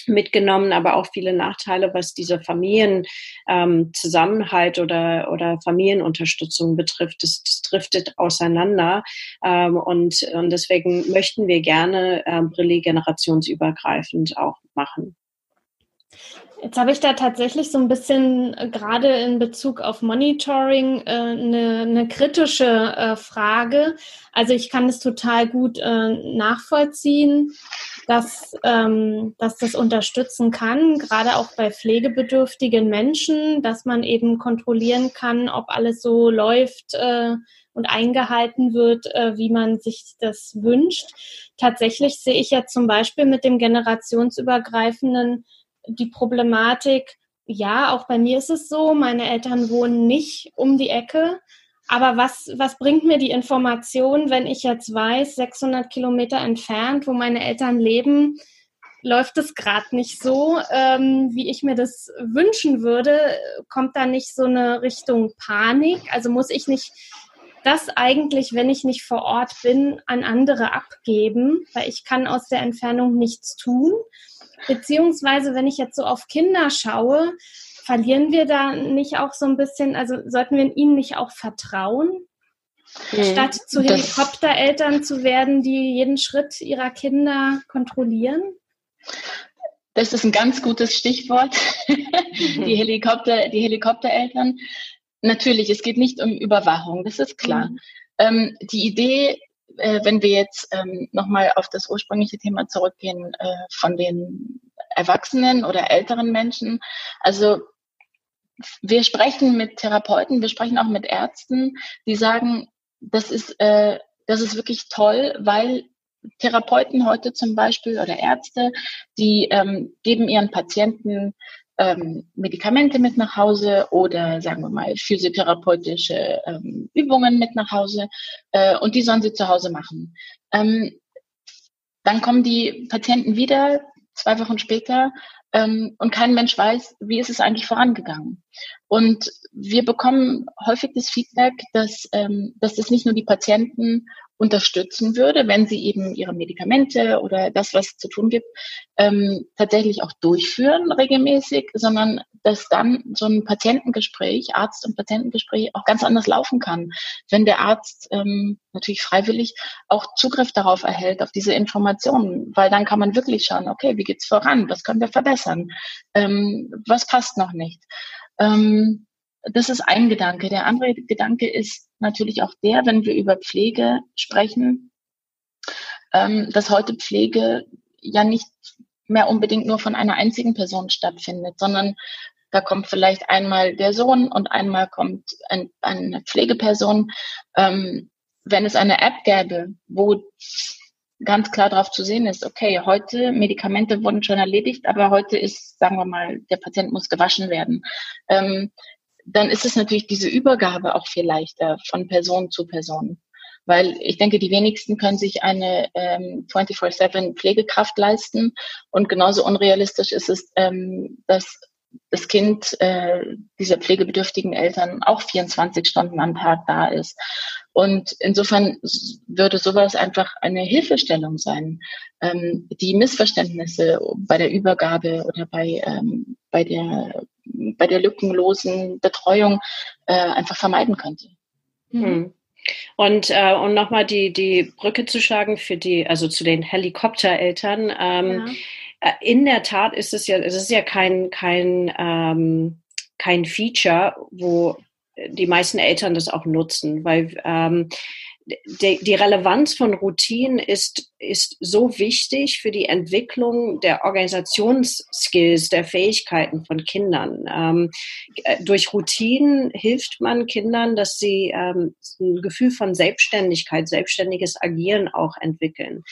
mitgenommen, aber auch viele Nachteile, was diese Familienzusammenhalt ähm, oder, oder Familienunterstützung betrifft. Das, das driftet auseinander ähm, und, und deswegen möchten wir gerne ähm, Brilli generationsübergreifend auch machen. Jetzt habe ich da tatsächlich so ein bisschen äh, gerade in Bezug auf Monitoring äh, eine, eine kritische äh, Frage. Also ich kann es total gut äh, nachvollziehen, dass, ähm, dass das unterstützen kann, gerade auch bei pflegebedürftigen Menschen, dass man eben kontrollieren kann, ob alles so läuft äh, und eingehalten wird, äh, wie man sich das wünscht. Tatsächlich sehe ich ja zum Beispiel mit dem generationsübergreifenden die Problematik, ja, auch bei mir ist es so, meine Eltern wohnen nicht um die Ecke. Aber was, was bringt mir die Information, wenn ich jetzt weiß, 600 Kilometer entfernt, wo meine Eltern leben, läuft es gerade nicht so, ähm, wie ich mir das wünschen würde? Kommt da nicht so eine Richtung Panik? Also muss ich nicht das eigentlich, wenn ich nicht vor Ort bin, an andere abgeben, weil ich kann aus der Entfernung nichts tun? Beziehungsweise, wenn ich jetzt so auf Kinder schaue, verlieren wir da nicht auch so ein bisschen, also sollten wir ihnen nicht auch vertrauen? Mhm. Statt zu Helikoptereltern zu werden, die jeden Schritt ihrer Kinder kontrollieren? Das ist ein ganz gutes Stichwort. Mhm. die Helikopter, die Helikoptereltern. Natürlich, es geht nicht um Überwachung, das ist klar. Mhm. Ähm, die Idee wenn wir jetzt ähm, nochmal auf das ursprüngliche Thema zurückgehen äh, von den Erwachsenen oder älteren Menschen. Also wir sprechen mit Therapeuten, wir sprechen auch mit Ärzten, die sagen, das ist, äh, das ist wirklich toll, weil Therapeuten heute zum Beispiel oder Ärzte, die ähm, geben ihren Patienten ähm, Medikamente mit nach Hause oder sagen wir mal physiotherapeutische ähm, Übungen mit nach Hause äh, und die sollen sie zu Hause machen. Ähm, dann kommen die Patienten wieder zwei Wochen später ähm, und kein Mensch weiß, wie ist es eigentlich vorangegangen. Und wir bekommen häufig das Feedback, dass, ähm, dass das nicht nur die Patienten unterstützen würde, wenn sie eben ihre Medikamente oder das, was zu tun gibt, ähm, tatsächlich auch durchführen regelmäßig, sondern dass dann so ein Patientengespräch, Arzt- und Patientengespräch auch ganz anders laufen kann, wenn der Arzt ähm, natürlich freiwillig auch Zugriff darauf erhält, auf diese Informationen, weil dann kann man wirklich schauen, okay, wie geht's voran, was können wir verbessern, ähm, was passt noch nicht. Ähm, das ist ein Gedanke. Der andere Gedanke ist natürlich auch der, wenn wir über Pflege sprechen, ähm, dass heute Pflege ja nicht mehr unbedingt nur von einer einzigen Person stattfindet, sondern da kommt vielleicht einmal der Sohn und einmal kommt ein, eine Pflegeperson. Ähm, wenn es eine App gäbe, wo ganz klar darauf zu sehen ist, okay, heute Medikamente wurden schon erledigt, aber heute ist, sagen wir mal, der Patient muss gewaschen werden. Ähm, dann ist es natürlich diese Übergabe auch viel leichter von Person zu Person. Weil ich denke, die wenigsten können sich eine ähm, 24-7 Pflegekraft leisten. Und genauso unrealistisch ist es, ähm, dass das Kind äh, dieser pflegebedürftigen Eltern auch 24 Stunden am Tag da ist. Und insofern würde sowas einfach eine Hilfestellung sein, ähm, die Missverständnisse bei der Übergabe oder bei, ähm, bei, der, bei der lückenlosen Betreuung äh, einfach vermeiden könnte. Hm. Und äh, um nochmal die, die Brücke zu schlagen für die, also zu den Helikoptereltern, ähm, ja äh, in der Tat ist es ja, es ist ja kein, kein, ähm, kein Feature, wo die meisten Eltern das auch nutzen, weil ähm, die, Relevanz von Routinen ist, ist so wichtig für die Entwicklung der Organisationsskills, der Fähigkeiten von Kindern. Ähm, äh, durch Routinen hilft man Kindern, dass sie ähm, ein Gefühl von Selbstständigkeit, selbstständiges Agieren auch entwickeln.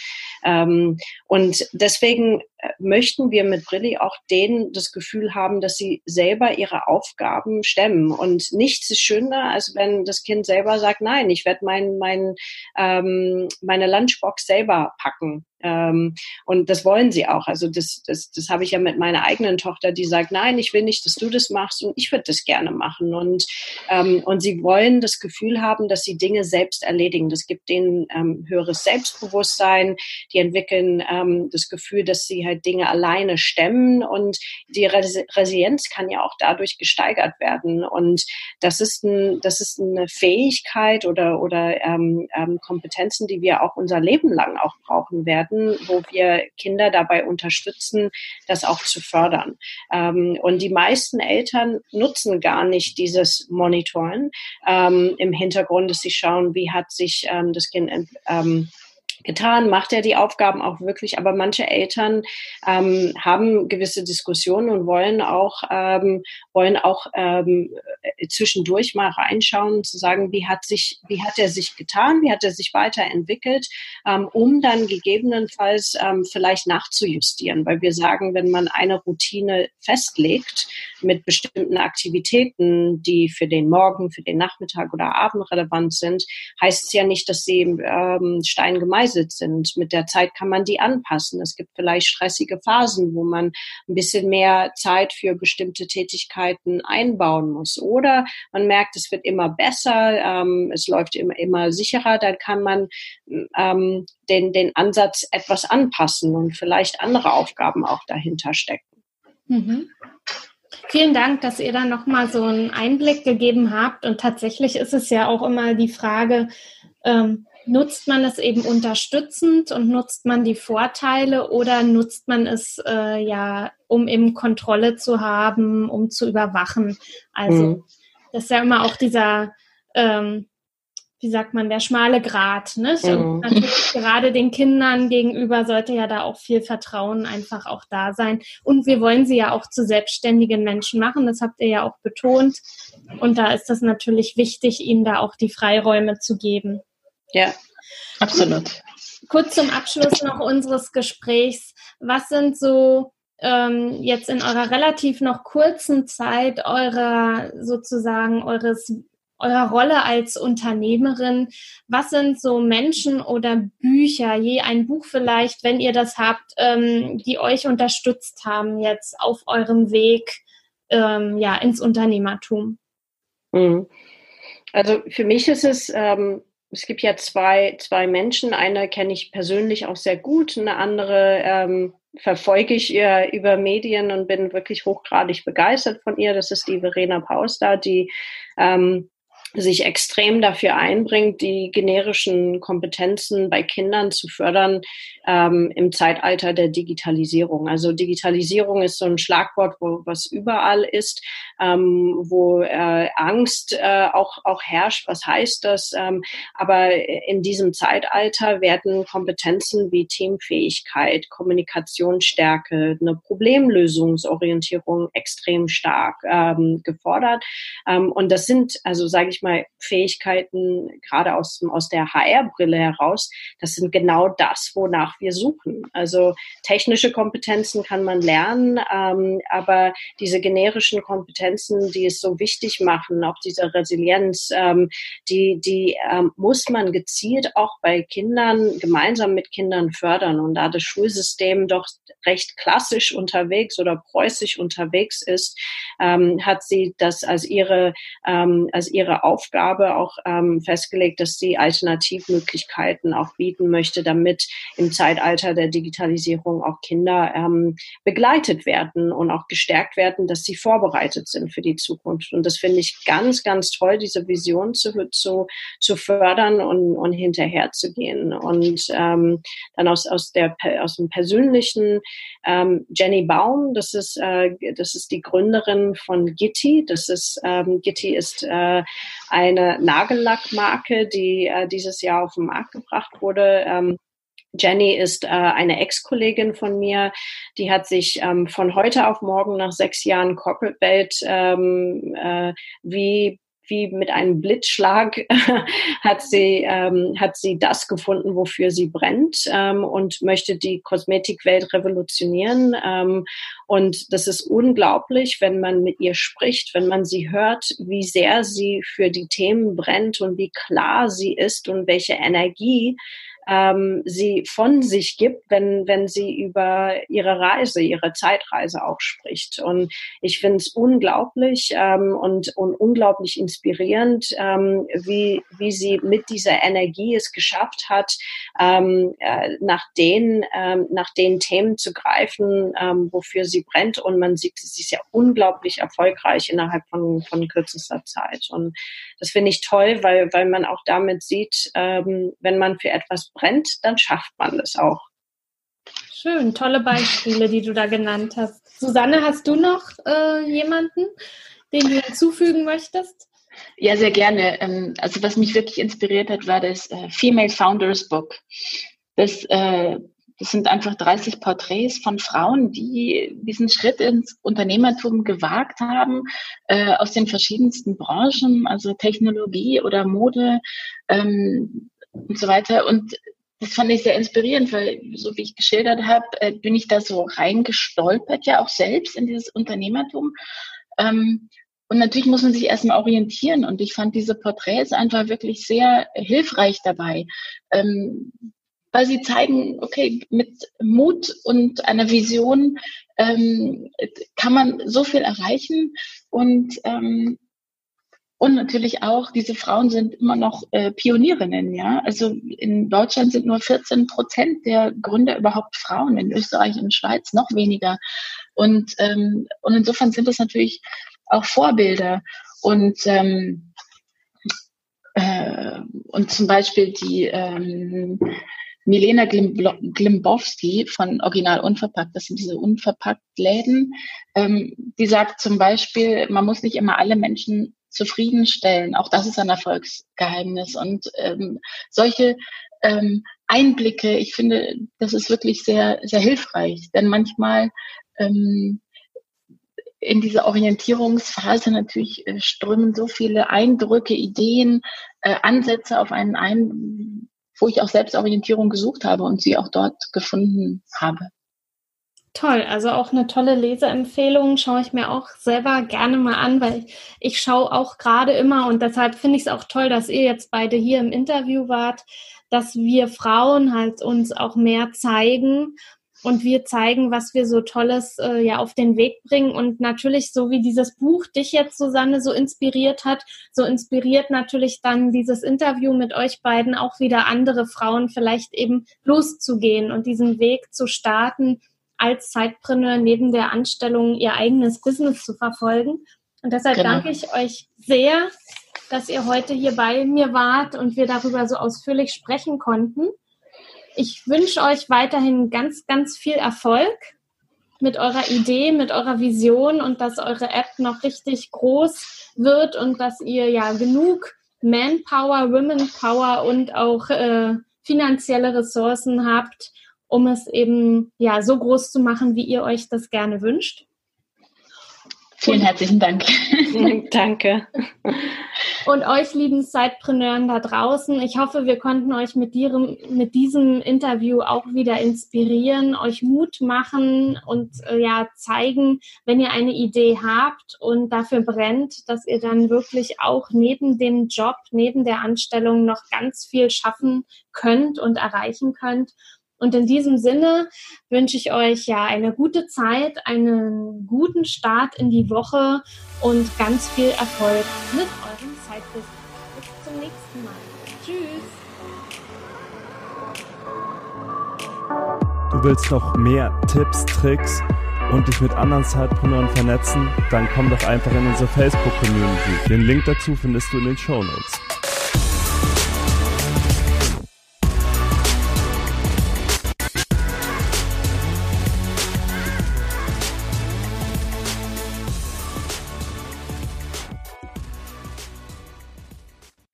Ähm, und deswegen äh, möchten wir mit Brilli auch denen das Gefühl haben, dass sie selber ihre Aufgaben stemmen. Und nichts ist schöner, als wenn das Kind selber sagt, nein, ich werde mein, mein, ähm, meine Lunchbox selber packen. Ähm, und das wollen sie auch. Also das, das, das habe ich ja mit meiner eigenen Tochter, die sagt, nein, ich will nicht, dass du das machst und ich würde das gerne machen. Und, ähm, und sie wollen das Gefühl haben, dass sie Dinge selbst erledigen. Das gibt denen ähm, höheres Selbstbewusstsein. Die entwickeln ähm, das Gefühl, dass sie halt Dinge alleine stemmen und die Res Resilienz kann ja auch dadurch gesteigert werden. Und das ist, ein, das ist eine Fähigkeit oder, oder ähm, ähm, Kompetenzen, die wir auch unser Leben lang auch brauchen werden werden, wo wir Kinder dabei unterstützen, das auch zu fördern. Ähm, und die meisten Eltern nutzen gar nicht dieses Monitoren ähm, im Hintergrund, dass sie schauen, wie hat sich ähm, das Kind getan, macht er die Aufgaben auch wirklich, aber manche Eltern ähm, haben gewisse Diskussionen und wollen auch ähm, wollen auch ähm, zwischendurch mal reinschauen zu sagen, wie hat sich wie hat er sich getan, wie hat er sich weiterentwickelt, ähm, um dann gegebenenfalls ähm, vielleicht nachzujustieren, weil wir sagen, wenn man eine Routine festlegt mit bestimmten Aktivitäten, die für den Morgen, für den Nachmittag oder Abend relevant sind, heißt es ja nicht, dass sie ähm, Stein gemeißelt gekleidet sind. Mit der Zeit kann man die anpassen. Es gibt vielleicht stressige Phasen, wo man ein bisschen mehr Zeit für bestimmte Tätigkeiten einbauen muss. Oder man merkt, es wird immer besser, ähm, es läuft immer, immer sicherer, dann kann man ähm, den, den Ansatz etwas anpassen und vielleicht andere Aufgaben auch dahinter stecken. Mhm. Vielen Dank, dass ihr da nochmal so einen Einblick gegeben habt. Und tatsächlich ist es ja auch immer die Frage, ähm, nutzt man es eben unterstützend und nutzt man die Vorteile oder nutzt man es äh, ja, um eben Kontrolle zu haben, um zu überwachen? Also mhm. das ist ja immer auch dieser, ähm, wie sagt man, der schmale Grat. Ne? Mhm. natürlich gerade den Kindern gegenüber sollte ja da auch viel Vertrauen einfach auch da sein. Und wir wollen sie ja auch zu selbstständigen Menschen machen. Das habt ihr ja auch betont. Und da ist das natürlich wichtig, ihnen da auch die Freiräume zu geben. Ja, absolut. Kurz zum Abschluss noch unseres Gesprächs. Was sind so ähm, jetzt in eurer relativ noch kurzen Zeit eurer sozusagen eures eurer Rolle als Unternehmerin, was sind so Menschen oder Bücher, je ein Buch vielleicht, wenn ihr das habt, ähm, die euch unterstützt haben jetzt auf eurem Weg ähm, ja, ins Unternehmertum? Mhm. Also für mich ist es ähm, es gibt ja zwei, zwei Menschen. Eine kenne ich persönlich auch sehr gut, eine andere ähm, verfolge ich ihr über Medien und bin wirklich hochgradig begeistert von ihr. Das ist die Verena Pauster, die ähm, sich extrem dafür einbringt, die generischen Kompetenzen bei Kindern zu fördern ähm, im Zeitalter der Digitalisierung. Also Digitalisierung ist so ein Schlagwort, wo was überall ist, ähm, wo äh, Angst äh, auch auch herrscht. Was heißt das? Ähm, aber in diesem Zeitalter werden Kompetenzen wie Teamfähigkeit, Kommunikationsstärke, eine Problemlösungsorientierung extrem stark ähm, gefordert. Ähm, und das sind also sage ich ich mal, Fähigkeiten, gerade aus, aus der HR-Brille heraus, das sind genau das, wonach wir suchen. Also technische Kompetenzen kann man lernen, ähm, aber diese generischen Kompetenzen, die es so wichtig machen, auch diese Resilienz, ähm, die, die ähm, muss man gezielt auch bei Kindern, gemeinsam mit Kindern fördern. Und da das Schulsystem doch recht klassisch unterwegs oder preußisch unterwegs ist, ähm, hat sie das als ihre, ähm, als ihre Aufgabe auch ähm, festgelegt, dass sie Alternativmöglichkeiten auch bieten möchte, damit im Zeitalter der Digitalisierung auch Kinder ähm, begleitet werden und auch gestärkt werden, dass sie vorbereitet sind für die Zukunft. Und das finde ich ganz, ganz toll, diese Vision zu, zu, zu fördern und, und hinterher zu gehen. Und ähm, dann aus, aus, der, aus dem persönlichen ähm, Jenny Baum, das ist, äh, das ist die Gründerin von Gitti. Das ist, ähm, Gitti ist äh, eine Nagellackmarke, die äh, dieses Jahr auf den Markt gebracht wurde. Ähm, Jenny ist äh, eine Ex-Kollegin von mir, die hat sich ähm, von heute auf morgen nach sechs Jahren Corporate Welt ähm, äh, wie wie mit einem Blitzschlag *laughs* hat sie ähm, hat sie das gefunden, wofür sie brennt ähm, und möchte die Kosmetikwelt revolutionieren. Ähm, und das ist unglaublich, wenn man mit ihr spricht, wenn man sie hört, wie sehr sie für die Themen brennt und wie klar sie ist und welche Energie ähm, sie von sich gibt, wenn, wenn sie über ihre Reise, ihre Zeitreise auch spricht. Und ich finde es unglaublich ähm, und, und unglaublich inspirierend, ähm, wie, wie sie mit dieser Energie es geschafft hat, ähm, äh, nach, den, ähm, nach den Themen zu greifen, ähm, wofür sie brennt. Und man sieht, sie ist ja unglaublich erfolgreich innerhalb von, von kürzester Zeit. Und das finde ich toll, weil, weil man auch damit sieht, ähm, wenn man für etwas brennt, dann schafft man das auch. Schön, tolle Beispiele, die du da genannt hast. Susanne, hast du noch äh, jemanden, den du hinzufügen möchtest? Ja, sehr gerne. Ähm, also was mich wirklich inspiriert hat, war das äh, Female Founders Book. Das äh, das sind einfach 30 Porträts von Frauen, die diesen Schritt ins Unternehmertum gewagt haben, äh, aus den verschiedensten Branchen, also Technologie oder Mode ähm, und so weiter. Und das fand ich sehr inspirierend, weil, so wie ich geschildert habe, äh, bin ich da so reingestolpert, ja auch selbst in dieses Unternehmertum. Ähm, und natürlich muss man sich erstmal orientieren. Und ich fand diese Porträts einfach wirklich sehr hilfreich dabei. Ähm, weil sie zeigen, okay, mit Mut und einer Vision ähm, kann man so viel erreichen und ähm, und natürlich auch, diese Frauen sind immer noch äh, Pionierinnen, ja. Also in Deutschland sind nur 14 Prozent der Gründer überhaupt Frauen, in Österreich und Schweiz noch weniger. Und, ähm, und insofern sind das natürlich auch Vorbilder. Und ähm, äh, und zum Beispiel die ähm, Milena Glimbowski von Original Unverpackt, das sind diese Unverpackt-Läden, ähm, die sagt zum Beispiel, man muss nicht immer alle Menschen zufriedenstellen. Auch das ist ein Erfolgsgeheimnis. Und ähm, solche ähm, Einblicke, ich finde, das ist wirklich sehr, sehr hilfreich. Denn manchmal ähm, in dieser Orientierungsphase natürlich äh, strömen so viele Eindrücke, Ideen, äh, Ansätze auf einen ein, wo ich auch Selbstorientierung gesucht habe und sie auch dort gefunden habe. Toll, also auch eine tolle Leseempfehlung schaue ich mir auch selber gerne mal an, weil ich, ich schaue auch gerade immer und deshalb finde ich es auch toll, dass ihr jetzt beide hier im Interview wart, dass wir Frauen halt uns auch mehr zeigen und wir zeigen, was wir so Tolles äh, ja auf den Weg bringen. Und natürlich, so wie dieses Buch dich jetzt, Susanne, so inspiriert hat, so inspiriert natürlich dann dieses Interview mit euch beiden auch wieder andere Frauen vielleicht eben loszugehen und diesen Weg zu starten, als Zeitpreneur neben der Anstellung ihr eigenes Business zu verfolgen. Und deshalb genau. danke ich euch sehr dass ihr heute hier bei mir wart und wir darüber so ausführlich sprechen konnten. Ich wünsche euch weiterhin ganz, ganz viel Erfolg mit eurer Idee, mit eurer Vision und dass eure App noch richtig groß wird und dass ihr ja genug Manpower, Womenpower und auch äh, finanzielle Ressourcen habt, um es eben ja so groß zu machen, wie ihr euch das gerne wünscht. Vielen herzlichen Dank. *laughs* Danke. Und euch lieben Sidepreneuren da draußen, ich hoffe, wir konnten euch mit, ihrem, mit diesem Interview auch wieder inspirieren, euch Mut machen und äh, ja zeigen, wenn ihr eine Idee habt und dafür brennt, dass ihr dann wirklich auch neben dem Job, neben der Anstellung noch ganz viel schaffen könnt und erreichen könnt. Und in diesem Sinne wünsche ich euch ja eine gute Zeit, einen guten Start in die Woche und ganz viel Erfolg mit eurem Zeitbusiness. Bis zum nächsten Mal. Tschüss. Du willst noch mehr Tipps, Tricks und dich mit anderen Zeitpreneuren vernetzen? Dann komm doch einfach in unsere Facebook-Community. Den Link dazu findest du in den Show Notes.